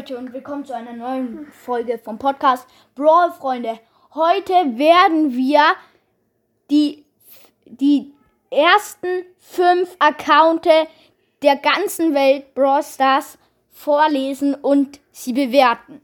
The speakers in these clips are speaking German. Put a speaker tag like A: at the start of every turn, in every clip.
A: Leute und willkommen zu einer neuen Folge vom Podcast Brawl Freunde. Heute werden wir die, die ersten fünf Accounte der ganzen Welt Brawl Stars vorlesen und sie bewerten.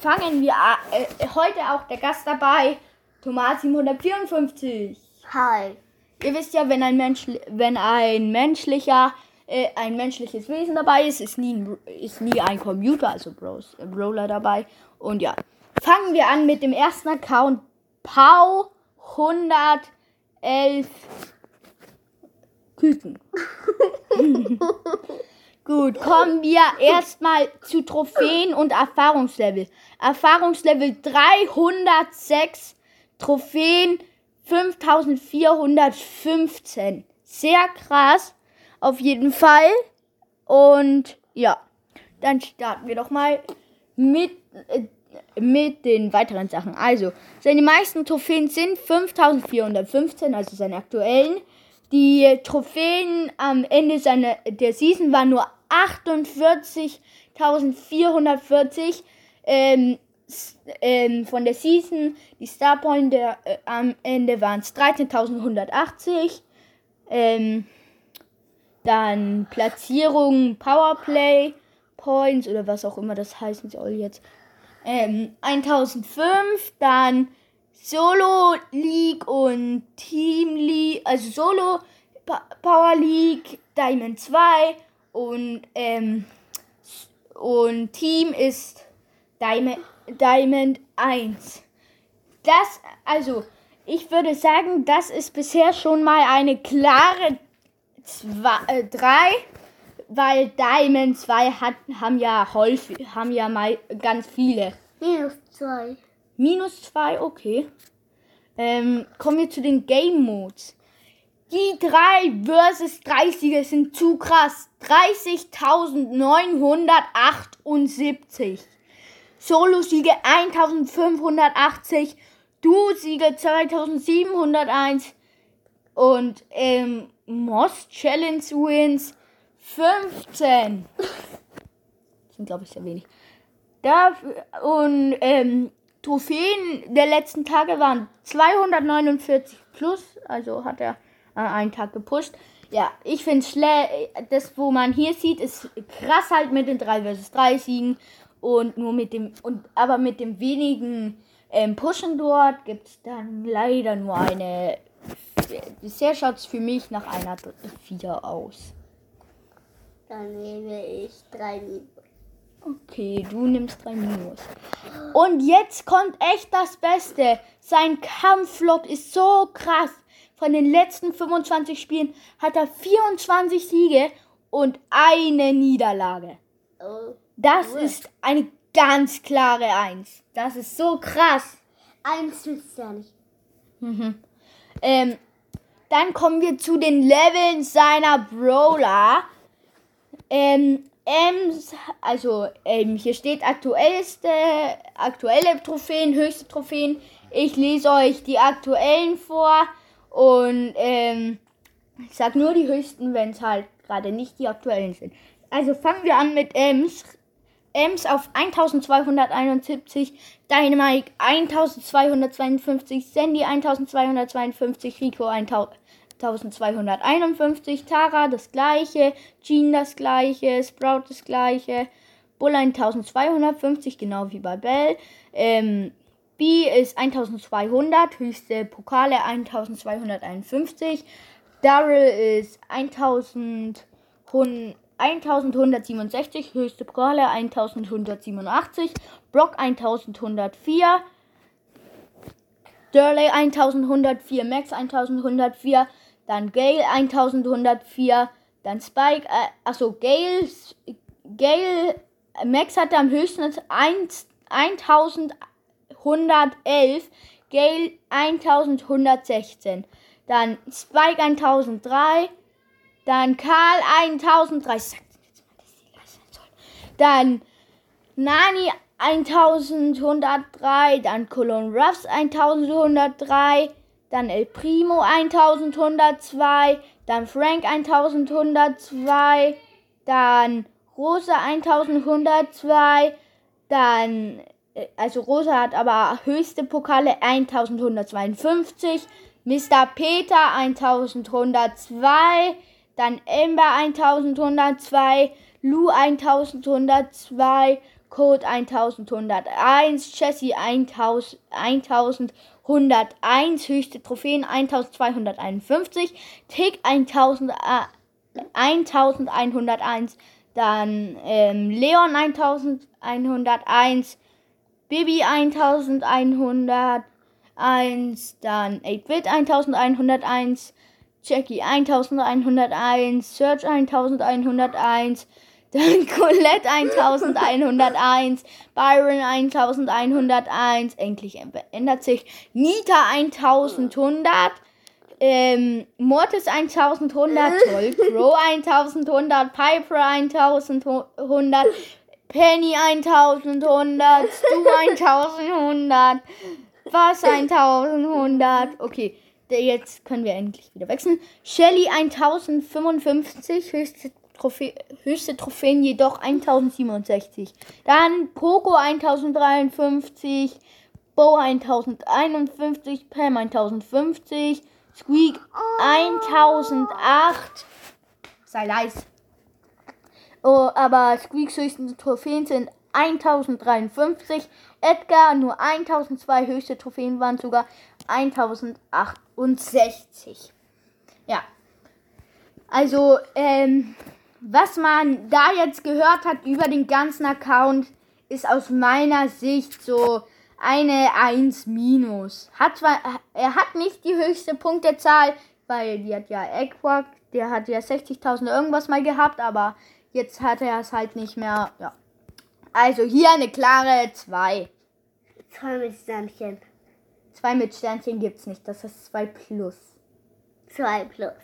A: Fangen wir an. Äh, heute auch der Gast dabei, Thomas 754.
B: Hi.
A: Ihr wisst ja, wenn ein, Mensch, wenn ein menschlicher äh, ein menschliches Wesen dabei ist, ist nie ein, ist nie ein Computer, also Bros, äh, Brawler dabei. Und ja, fangen wir an mit dem ersten Account. Pau 111 Küken. Gut, kommen wir erstmal zu Trophäen und Erfahrungslevel. Erfahrungslevel 306, Trophäen 5415. Sehr krass. Auf jeden Fall. Und ja, dann starten wir doch mal mit, äh, mit den weiteren Sachen. Also, seine meisten Trophäen sind 5415, also seine aktuellen. Die Trophäen am Ende seiner, der Season waren nur 48.440. Ähm, ähm, von der Season, die Starpoint der, äh, am Ende waren es 13.180. Ähm, dann Platzierung, Powerplay, Points oder was auch immer das heißen soll jetzt. Ähm, 1005, dann Solo League und Team League, also Solo Power League, Diamond 2 und, ähm, und Team ist Diamond, Diamond 1. Das, also, ich würde sagen, das ist bisher schon mal eine klare zwei, äh, drei, weil Diamond 2 hat, haben ja häufig, haben ja mal ganz viele.
B: Minus 2.
A: Minus 2, okay. Ähm, kommen wir zu den Game Modes. Die 3 versus 30er sind zu krass. 30.978. Solo-Siege 1580. Du-Siege 2701. Und ähm, Moss Challenge Wins 15. Das sind, glaube ich, sehr wenig. Dafür, und ähm, Trophäen der letzten Tage waren 249 plus. Also hat er äh, einen Tag gepusht. Ja, ich finde das, wo man hier sieht, ist krass halt mit den 3 vs 3 Siegen. Und nur mit dem, und aber mit dem wenigen ähm, Pushen dort gibt es dann leider nur eine bisher schaut es für mich nach einer 4 aus.
B: Dann nehme ich 3 Minus.
A: Okay, du nimmst 3 Minus. Und jetzt kommt echt das Beste. Sein Kampflog ist so krass. Von den letzten 25 Spielen hat er 24 Siege und eine Niederlage.
B: Oh,
A: Das ist eine ganz klare 1. Das ist so krass.
B: Eins wisst ihr nicht.
A: Mhm. Ähm, dann kommen wir zu den Leveln seiner Brawler. Ähm, Ems, also ähm, hier steht aktuellste, aktuelle Trophäen, höchste Trophäen. Ich lese euch die aktuellen vor und ähm, ich sag nur die höchsten, wenn es halt gerade nicht die aktuellen sind. Also fangen wir an mit Ems. Ems auf 1271, Dynamite 1252, Sandy 1252, Rico 1251, Tara das gleiche, Jean das gleiche, Sprout das gleiche, Bull 1250, genau wie bei Bell. Ähm, B ist 1200, höchste Pokale 1251. Daryl ist 1100. 1167, höchste Pokale 1187, Brock 1104, Durley 1104, Max 1104, dann Gale 1104, dann Spike, äh, achso, Gale, Gale, Max hatte am höchsten 1, 1111, Gale 1116, dann Spike 1003, dann Karl 1030. Dann Nani 1103. Dann Colon Ruffs 1103. Dann El Primo 1102. Dann Frank 1102. Dann Rosa 1102, dann, äh, also Rosa hat aber höchste Pokale 1152, Mr. Peter 1102, dann Ember 1102, Lou 1102, Code 1101, Jessie 1000, 1101, höchste Trophäen 1251, Tick 1000, äh, 1101, dann ähm, Leon 1101, Bibi 1101, dann 8-Bit 1101, Jackie 1101, Search 1101, dann Colette 1101, Byron 1101, endlich ändert sich, Nita 1100, ähm, Mortis 1100, Toll, Crow 1100, Piper 1100, Penny 1100, Stu 1100, Was 1100. Okay, jetzt können wir endlich wieder wechseln. Shelly 1055, höchste, Trophä höchste Trophäen jedoch 1067. Dann Poco 1053, Bo 1051, Pam 1050, Squeak 1008. Sei leise. Oh, aber Squeaks höchsten Trophäen sind 1053. Edgar nur 1002. Höchste Trophäen waren sogar 1068. Ja. Also, ähm, was man da jetzt gehört hat über den ganzen Account, ist aus meiner Sicht so eine 1 minus. Hat zwar, er hat nicht die höchste Punktezahl, weil die hat ja Eggquack, der hat ja 60.000 irgendwas mal gehabt, aber jetzt hat er es halt nicht mehr. Ja. Also hier eine klare 2.
B: Zwei mit Sternchen.
A: 2 mit Sternchen gibt's nicht, das ist 2 plus.
B: Zwei plus.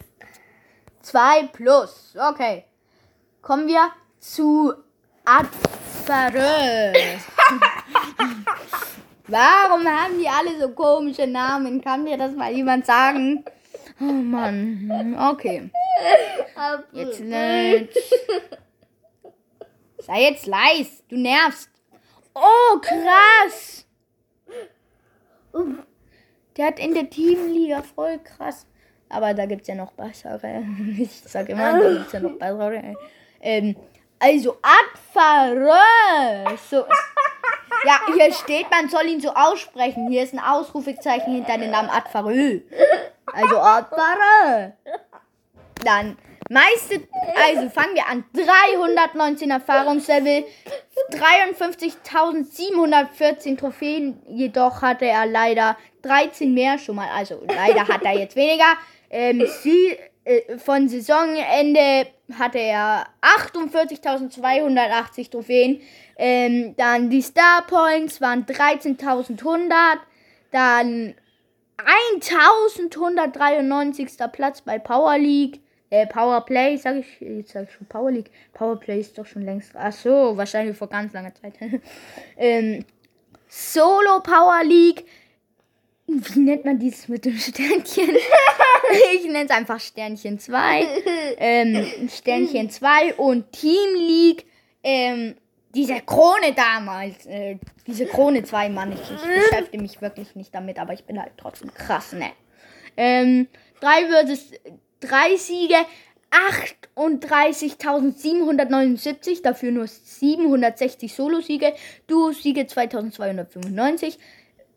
A: 2 plus, okay. Kommen wir zu Adverö. Warum haben die alle so komische Namen? Kann mir das mal jemand sagen? Oh Mann. Okay. Jetzt nicht. Sei jetzt leis. Du nervst. Oh, krass. Der hat in der Teamliga voll krass. Aber da gibt es ja noch bessere. Ich sag immer, da gibt es ja noch bessere. Ähm, also Adfarö. So. Ja, hier steht, man soll ihn so aussprechen. Hier ist ein Ausrufezeichen hinter dem Namen Adfarö. Also Adfarö. Dann meiste, also fangen wir an. 319 Erfahrungslevel, 53.714 Trophäen. Jedoch hatte er leider 13 mehr schon mal. Also leider hat er jetzt weniger. Ähm, sie, äh, von Saisonende hatte er 48.280 Trophäen. Ähm, dann die Star Points waren 13.100. Dann 1193. Platz bei Power League. Äh, Power Play, sag ich, jetzt sag ich schon Power League. Power Play ist doch schon längst. Ach so, wahrscheinlich vor ganz langer Zeit. ähm, Solo Power League. Wie nennt man dieses mit dem Sternchen? ich nenne es einfach Sternchen 2. Ähm, Sternchen 2 und Team League. Ähm, diese Krone damals. Äh, diese Krone 2, Mann. Ich, ich beschäftige mich wirklich nicht damit, aber ich bin halt trotzdem krass, ne? Ähm, 3 versus 3 Siege. 38.779, dafür nur 760 Solo-Siege, Duo-Siege 2295,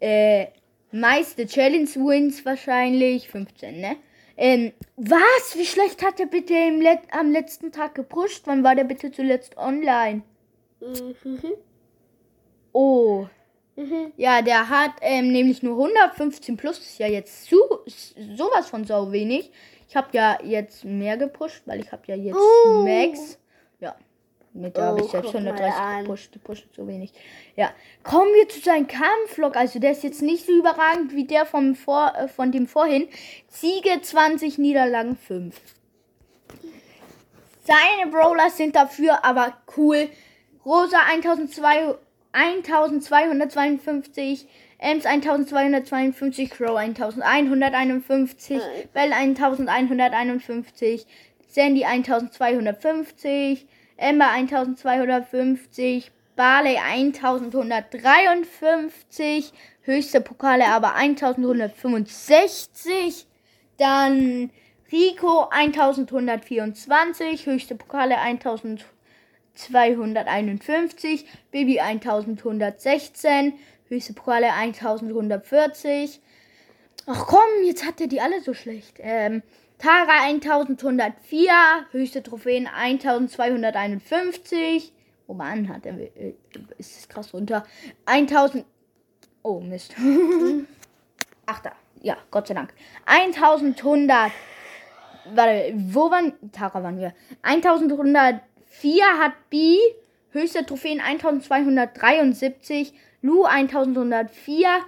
A: äh, meiste Challenge-Wins wahrscheinlich, 15, ne? Ähm, was? Wie schlecht hat er bitte im Let am letzten Tag gepusht? Wann war der bitte zuletzt online?
B: Mhm.
A: Oh.
B: Mhm.
A: Ja, der hat ähm, nämlich nur 115 plus, ist ja jetzt zu, sowas von sau wenig. Ich habe ja jetzt mehr gepusht, weil ich habe ja jetzt
B: Uh.
A: Max. Mit der habe
B: Oh,
A: ich jetzt
B: guck mal
A: 130
B: an.
A: gepusht, die pushen zu wenig. Ja, kommen wir zu seinem Kampflog. Also der ist jetzt nicht so überragend wie der vom vor, äh, von dem vorhin. Siege 20, Niederlagen 5. Seine Brawlers sind dafür aber cool. Rosa 1200 1252, Ems 1252, Crow 1151, Bell 1151, Sandy 1250, Ember 1250, Barley 1153, höchste Pokale aber 1165. Dann Rico 1124, höchste Pokale 1251, Baby 1116, höchste Pokale 1140. Ach komm, jetzt hat er die alle so schlecht. Ähm, Tara 1104, höchste Trophäen 1251. Oh Mann, hat er, äh, ist es krass runter. 1000, oh Mist. Ach da, ja, Gott sei Dank. 1100, warte, wo waren, Tara waren wir. 1104 hat B, höchste Trophäen 1273. Lu 1104.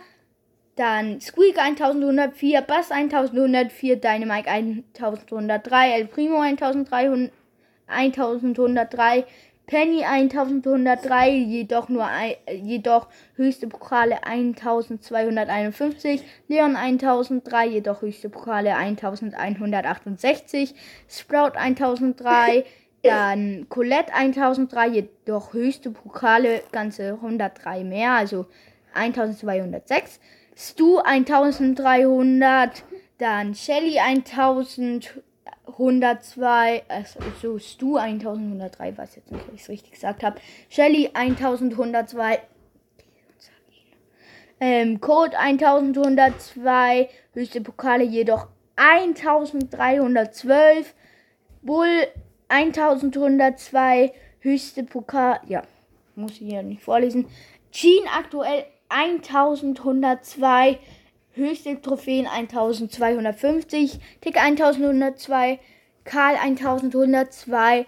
A: Dann Squeak 1104, Bass 1104, Dynamite 1103, El Primo 1300, 1103, Penny 1103, jedoch nur ein, jedoch höchste Pokale 1251, Leon 1003, jedoch höchste Pokale 1168, Sprout 1003, dann Colette 1003, jedoch höchste Pokale ganze 103 mehr, also 1206. Stu 1300, dann Shelly 1102, also Stu 1103, weiß jetzt nicht, ob ich es richtig gesagt habe. Shelly 1102, ähm, Code 1102, höchste Pokale jedoch 1312, Bull 1102, höchste Pokal, ja, muss ich hier nicht vorlesen. Jean aktuell 1102, höchste Trophäen 1250, Tick 1102, Karl 1102,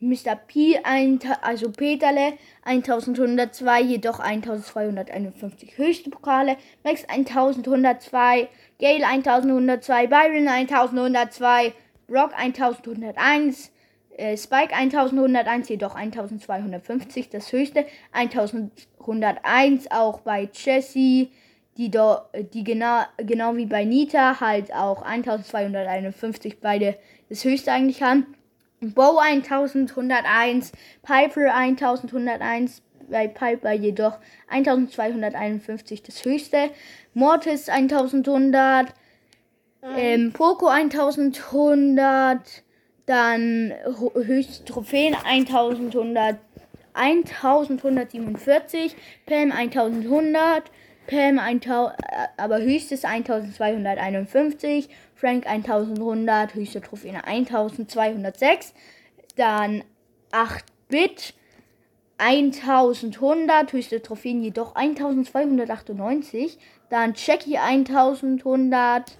A: Mr. P, ein, also Peterle 1102, jedoch 1251 höchste Pokale, Max 1102, Gale 1102, Byron 1102, Brock 1101, äh, Spike 1101, jedoch 1250 das höchste, 1101 auch bei Jessie, die, do, die genau, genau wie bei Nita halt auch 1251 beide das höchste eigentlich haben. Bow 1101, Piper 1101, bei Piper jedoch 1251 das höchste, Mortis 1100, ähm, Poco 1100, dann höchste Trophäen 1100, 1147, Pam 1100, Pam 1000, aber höchstes 1251, Frank 1100, höchste Trophäen 1206, dann 8-Bit 1100, höchste Trophäen jedoch 1298, dann Jackie 1100,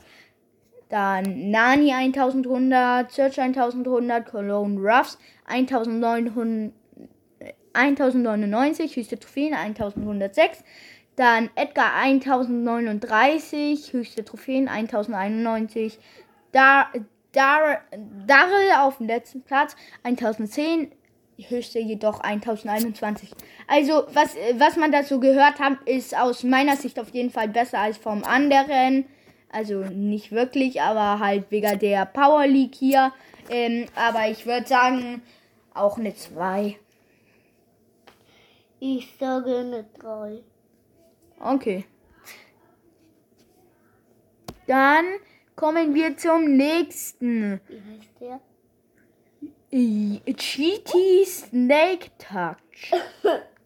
A: dann Nani 1100, Search 1100, Cologne Ruffs 1900, 1099, höchste Trophäen 1106. Dann Edgar 1039, höchste Trophäen 1091. Dar, Dar, Darrell auf dem letzten Platz 1010, höchste jedoch 1021. Also, was, was man dazu gehört hat, ist aus meiner Sicht auf jeden Fall besser als vom anderen. Also nicht wirklich, aber halt wegen der Power League hier. Ähm, aber ich würde sagen, auch eine 2.
B: Ich sage eine 3.
A: Okay. Dann kommen wir zum nächsten.
B: Wie heißt der?
A: GT Snake Touch.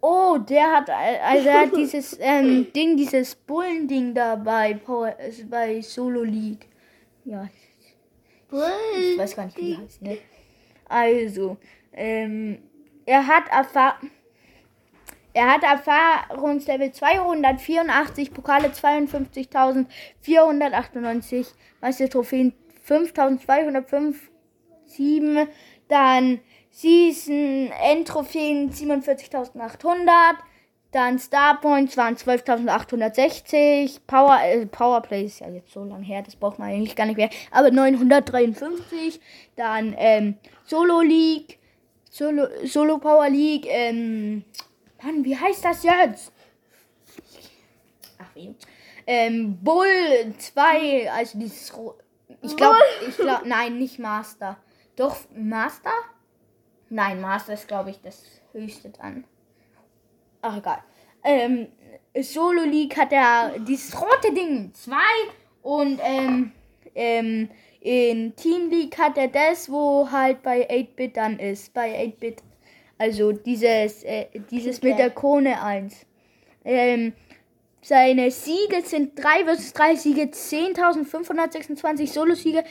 A: Oh, der hat, also er hat dieses ähm, Ding, dieses Bullending da bei, Power, äh, bei Solo League. Ja, ich weiß gar nicht, wie die heißt, ne? Also, ähm, er hat Erfahrung. Er hat Erfahrungslevel 284, Pokale 52.498, Meister Trophäen 5.205, 7, dann Season Endtrophäen 47.800, dann Starpoints waren 12.860, Power, äh, Powerplay ist ja jetzt so lang her, das braucht man eigentlich gar nicht mehr, aber 953, dann ähm, Solo League, Solo, Solo Power League, ähm, Mann, wie heißt das jetzt? Ach, wie? Ähm, Bull 2, also dieses. Ich glaube, ich glaube, nein, nicht Master. Doch, Master? Nein, Master ist, glaube ich, das höchste dann. Ach, egal. Ähm, Solo League hat er dieses rote Ding 2 und ähm, ähm, in Team League hat er das, wo halt bei 8-Bit dann ist. Bei 8-Bit. Also dieses, äh, dieses mit der Krone 1. Ähm, seine Siege sind 3 vs 3 Siege, 10.526 Solo-Siege,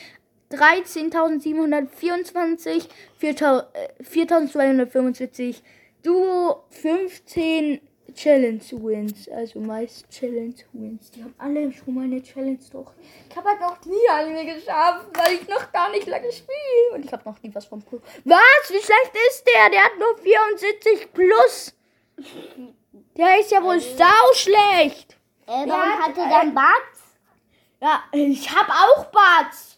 A: 13.724, 4.275 Duo, 15 Challenge Wins, also meist Challenge Wins. Die haben alle schon mal eine Challenge durch. Ich habe halt noch nie eine geschafft, weil ich noch gar nicht lange spiele. Und ich habe noch nie was vom Pro. Was? Wie schlecht ist der? Der hat nur 74 plus. Der ist ja wohl sau schlecht.
B: Äh, warum
A: Ja,
B: hat er
A: äh,
B: dann Bart?
A: Ja, ich habe auch Bats.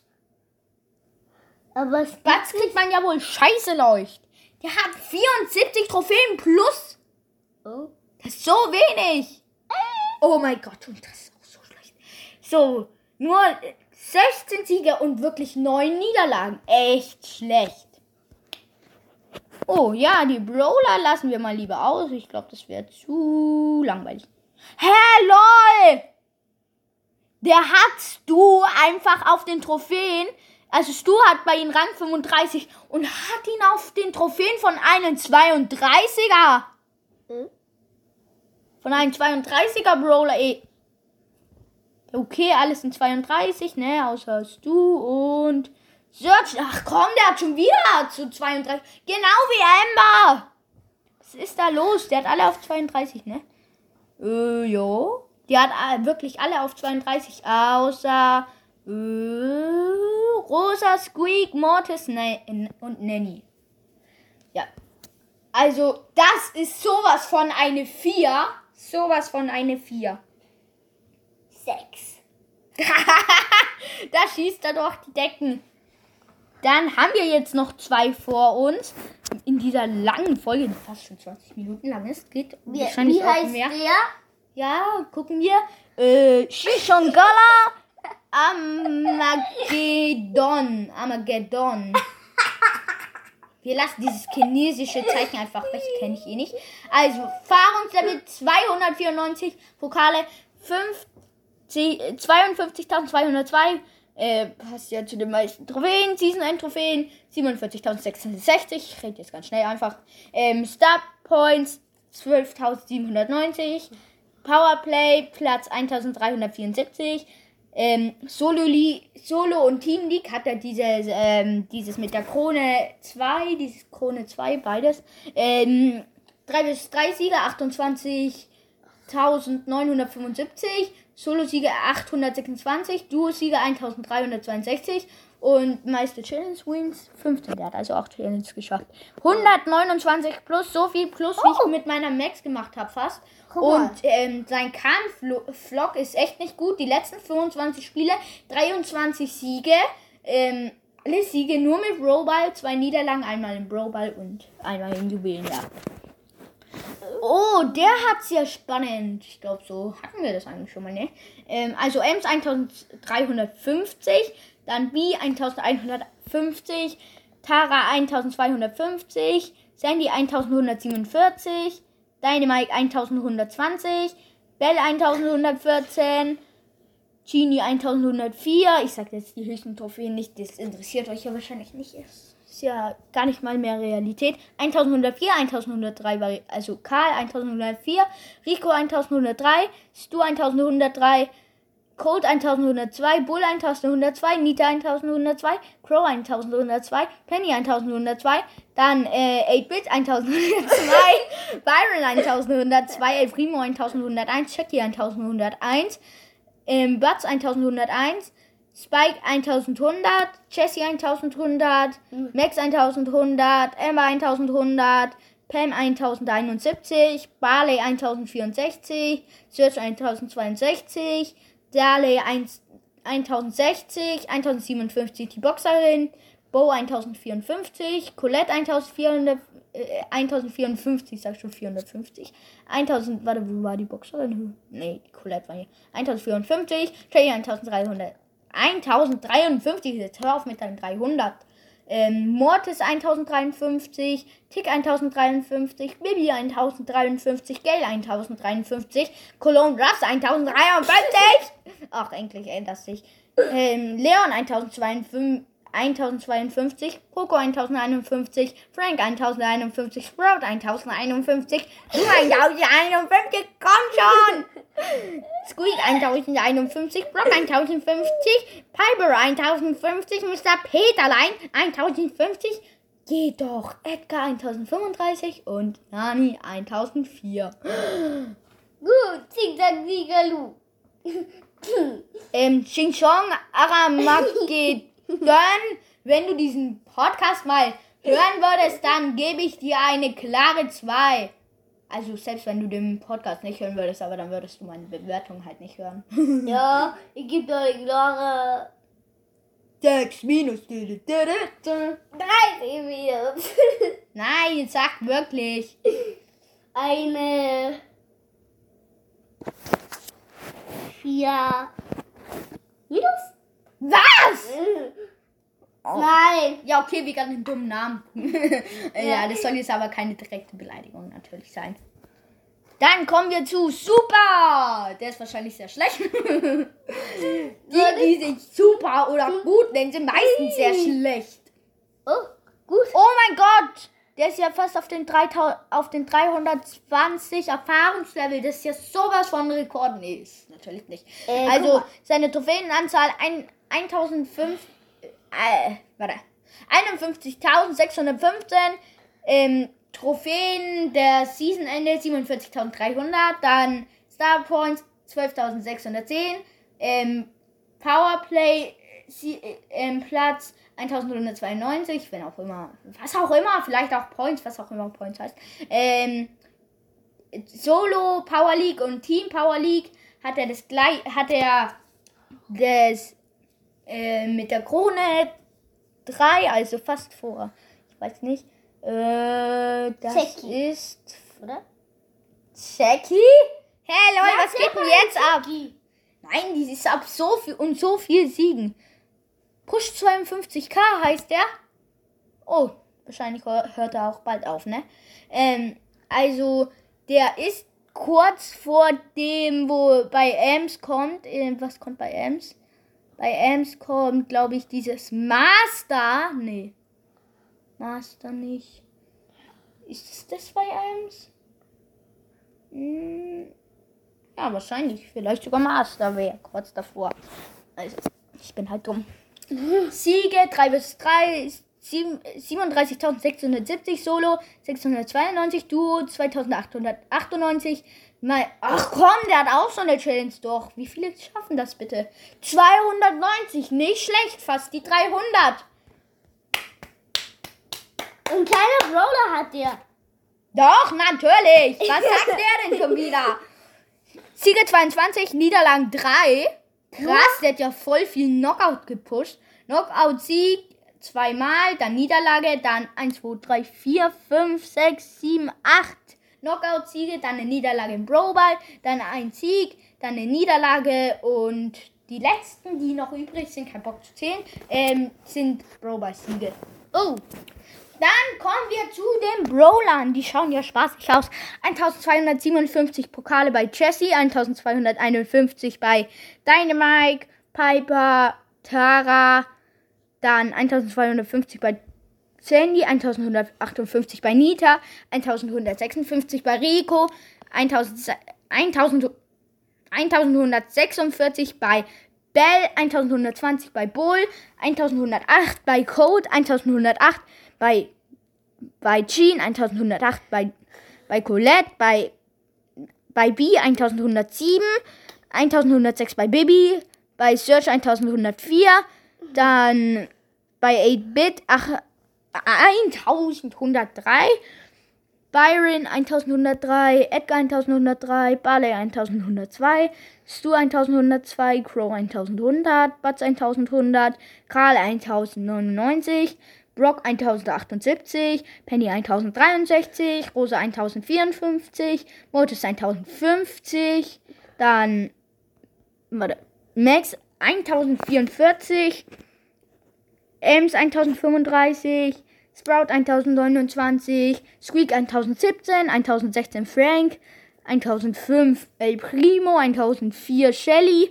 B: Aber es
A: Bats kriegt man ja wohl scheiße leucht. Der hat 74 Trophäen plus.
B: oh.
A: Das ist so wenig. Oh mein Gott, und das ist auch so schlecht. So, nur 16 Siege und wirklich 9 Niederlagen. Echt schlecht. Oh ja, die Brawler lassen wir mal lieber aus. Ich glaube, das wäre zu langweilig. Hä, lol! Der hat Stu einfach auf den Trophäen. Also Stu hat bei ihm Rang 35 und hat ihn auf den Trophäen von einem 32er.
B: Hm?
A: Von einem 32er Brawler, eh. Okay, alles in 32, ne? Außer Stu und Search. Ach komm, der hat schon wieder zu 32. Genau wie Amber. Was ist da los? Der hat alle auf 32, ne? Äh, jo. Die hat äh, wirklich alle auf 32, außer äh, Rosa, Squeak, Mortis ne und Nanny. Ja. Also, das ist sowas von eine 4. Sowas von eine 4.
B: Sechs.
A: da schießt er doch die Decken. Dann haben wir jetzt noch zwei vor uns. In dieser langen Folge, die fast schon 20 Minuten lang ist, geht
B: Wie,
A: wahrscheinlich
B: wie heißt
A: mehr.
B: der?
A: Ja, gucken wir. Äh, Shishongala Armageddon. Armageddon. Wir lassen dieses chinesische Zeichen einfach weg, kenne ich eh nicht. Also, Fahrungslevel 294, Pokale 50 52.202. Äh, passt ja zu den meisten Trophäen. Season 1 Trophäen 47.660. Ich rede jetzt ganz schnell einfach. Ähm, Star Points 12.790. Powerplay Platz 1374. Ähm, Solo, Solo und Team League hat er dieses, ähm, dieses mit der Krone 2, dieses Krone 2, beides. Ähm, 3 bis 3 Siege, 28.975. Solo-Siege 826, Duo-Siege 1362 und meiste Challenge-Wins 15. Der hat also auch Challenge geschafft. 129 plus, so viel plus, wie ich mit meiner Max gemacht habe fast.
B: Mal.
A: Und ähm, sein Kampf-Vlog ist echt nicht gut. Die letzten 25 Spiele, 23 Siege. Ähm, alle Siege nur mit Broball, zwei Niederlagen, einmal im Broball und einmal im Juwelenjahr. Oh, der hat's ja spannend. Ich glaube, so hatten wir das eigentlich schon mal, ne? Ähm, also Ems 1350, dann B 1150, Tara 1250, Sandy 1147, Dynamite 1120, Bell 1114, Genie 1104. Ich sag jetzt die höchsten Trophäen nicht, das interessiert euch ja wahrscheinlich nicht. Ist ja gar nicht mal mehr Realität. 1104, 1103 war, also Karl 1104, Rico 1103, Stu 1103, Colt 1102, Bull 1102, Nita 1102, Crow 1102, Penny 1102, dann äh, 8-Bit 1102, Byron 1102, El Primo 1101, Chucky 1101, ähm, Butz 1101, Spike 1100, Jessie 1100, Max 1100, Emma 1100, Pam 1071, Barley 1064, Search 1062, Darley 1 1060, 1057 die Boxerin, Bo 1054, Colette 1400, äh, 1054, sag schon 450. 1000, warte, wo war die Boxerin? Nee, die Colette war hier. 1054, Trey 1300. 1053, jetzt hör auf mit deinen 300. ähm, Mortis 1053, Tick 1053, Bibi 1053, Gale 1053, Cologne Ruffs 1053. Ach, endlich ändert sich. Ähm, Leon 1052, 1052, Poco 1051, Frank 1051, Sprout 1051, du 1051, komm schon! Squeak 1051, Brock 1050, Piper 1050, Mr. Peterlein 1050, geht doch, Edgar 1035 und Nani 1004.
B: Gut, Zickzack, Siegerlu.
A: Ähm, Ching Chong Aramagedon, wenn du diesen Podcast mal hören würdest, dann gebe ich dir eine klare 2. Also selbst wenn du den Podcast nicht hören würdest, aber dann würdest du meine Bewertung halt nicht hören.
B: Ja, ich gebe dir eine klare
A: 6 minus.
B: 30 minus.
A: Nein, sag wirklich.
B: Eine 4 minus?
A: Was?
B: Nein.
A: Ja, okay, wir haben einen dummen Namen. ja, das soll jetzt aber keine direkte Beleidigung natürlich sein. Dann kommen wir zu Super. Der ist wahrscheinlich sehr schlecht. die, die sich super oder gut nennen, sind meistens sehr schlecht.
B: Oh, gut.
A: Oh mein Gott! Der ist ja fast auf den, 3000, auf den 320 Erfahrungslevel. Das ist ja sowas von Rekord. Nee, ist natürlich nicht.
B: Äh,
A: also seine Trophäenanzahl ein, 1005. Äh, warte. 51.615. Ähm, Trophäen der Seasonende 47.300. Dann Star Points 12.610. Ähm, Powerplay sie, äh, Platz 1192, wenn auch immer, was auch immer, vielleicht auch Points, was auch immer Points heißt. Ähm, Solo Power League und Team Power League hat er das gleich, hat er das äh, mit der Krone 3, also fast vor, ich weiß nicht, äh, das
B: Zeki.
A: ist
B: Oder?
A: Jackie? Hey Leute, was geht denn jetzt ab? Nein, die ist ab so viel und so viel Siegen. Push 52k heißt der. Oh, wahrscheinlich hör- hört er auch bald auf, ne? Ähm, also, der ist kurz vor dem, wo bei Ems kommt. Äh, was kommt bei Ems? Bei Ems kommt, glaube ich, dieses Master. Nee. Master nicht. Ist es das bei Ems? Hm, ja, wahrscheinlich. Vielleicht sogar Master wäre kurz davor. Also, ich bin halt dumm. Siege 3 bis 3, 37.670 Solo, 692 Duo, 2898. Mal, ach komm, der hat auch so eine Challenge doch. Wie viele schaffen das bitte? 290, nicht schlecht, fast die 300.
B: Ein kleiner Brawler hat der.
A: Doch, natürlich. Was sagt der denn schon wieder? Siege 22, Niederlagen 3. Krass, der hat ja voll viel Knockout gepusht. Knockout-Sieg zweimal, dann Niederlage, dann 1, 2, 3, 4, 5, 6, 7, 8 Knockout-Siege, dann eine Niederlage im Brawlball, dann ein Sieg, dann eine Niederlage und die letzten, die noch übrig sind, kein Bock zu zählen, ähm, sind Brawlball-Siege. Oh, dann kommen wir zu den Brawlern. Die schauen ja spaßig aus. 1257 Pokale bei Jessie, 1251 bei Dynamite, Piper, Tara, dann 1250 bei Sandy, 1158 bei Nita, 1156 bei Rico, 1000, 1000, 1146 bei Bell, 1120 bei Bull, 1108 bei Code, 1108 bei, bei Jean, 1108 bei, bei Colette, bei, bei B 1107, 1106 bei Bibi, bei Search 1104, dann bei 8-Bit ach, 1103, Byron 1103, Edgar 1103, Barley 1102, Stu 1102, Crow 1100, Butz 1100, Karl 1099, Brock 1078, Penny 1063, Rosa 1054, Mortis 1050, dann warte, Max 1044, Ames 1035, Sprout 1029, Squeak 1017, 1016 Frank, 1005 El Primo, 1004 Shelly,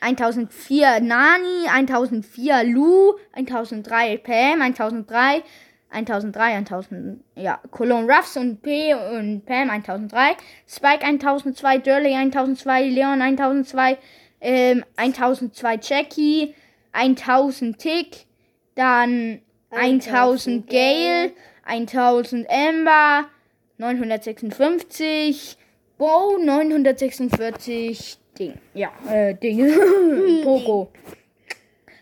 A: 1004 Nani, 1004 Lou, 1003 Pam, 1003, 1003, 1000, ja, Cologne Ruffs und P und Pam 1003, Spike 1002, Durley 1002, Leon 1002, ähm, 1002 Jackie, 1000 Tick, dann 1000 Gale, 1000 Ember, 956, Bo 946, Ding. Ja, äh, Ding. Poco.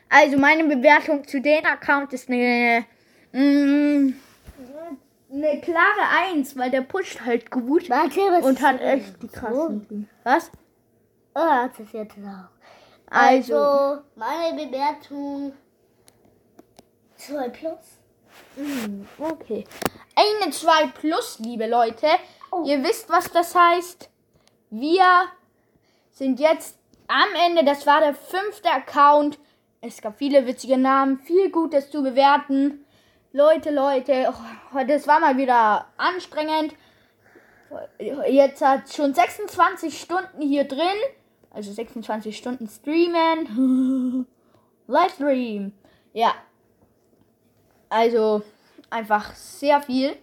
A: Also meine Bewertung zu dem Account ist eine, mm, eine klare 1, weil der pusht halt gut
B: Warte, was
A: und hat echt die krassen. Was?
B: Oh, das ist jetzt auch.
A: Also,
B: Also, meine Bewertung 2 plus.
A: mm, okay. Eine 2 plus, liebe Leute.
B: Oh.
A: Ihr wisst, was das heißt. Wir sind jetzt am Ende. Das war der fünfte Account. Es gab viele witzige Namen, viel Gutes zu bewerten. Leute, Leute, oh, das war mal wieder anstrengend. Jetzt hat schon 26 Stunden hier drin. Also 26 Stunden streamen. Livestream. Ja. Also einfach sehr viel.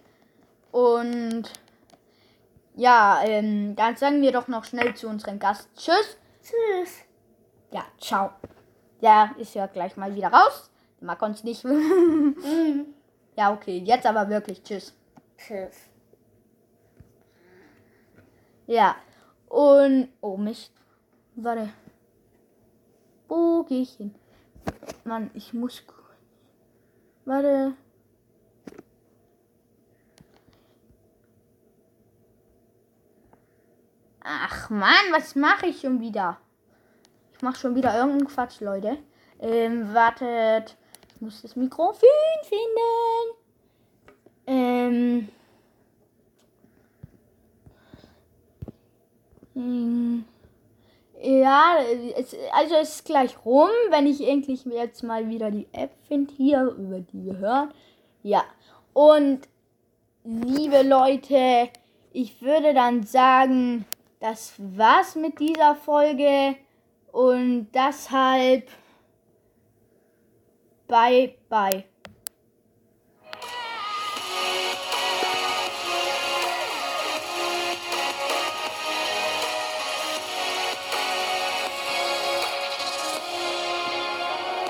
A: Und ja, ähm, dann sagen wir doch noch schnell zu unserem Gast Tschüss.
B: Tschüss.
A: Ja, ciao. Der ist ja gleich mal wieder raus. Der mag uns nicht.
B: Mhm.
A: ja, okay, jetzt aber wirklich Tschüss.
B: Tschüss.
A: Ja. Und. Oh Mist. Warte. Wo gehe ich hin? Mann, ich muss. Warte. Ach Mann, was mache ich schon wieder? Ich mache schon wieder irgendeinen Quatsch, Leute. Ähm, wartet. Ich muss das Mikrofon finden. Ähm. Hm. Ja, es, also es ist gleich rum, wenn ich endlich jetzt mal wieder die App finde hier, über die wir hören. Ja. Und liebe Leute, ich würde dann sagen, das war's mit dieser Folge und deshalb bye bye.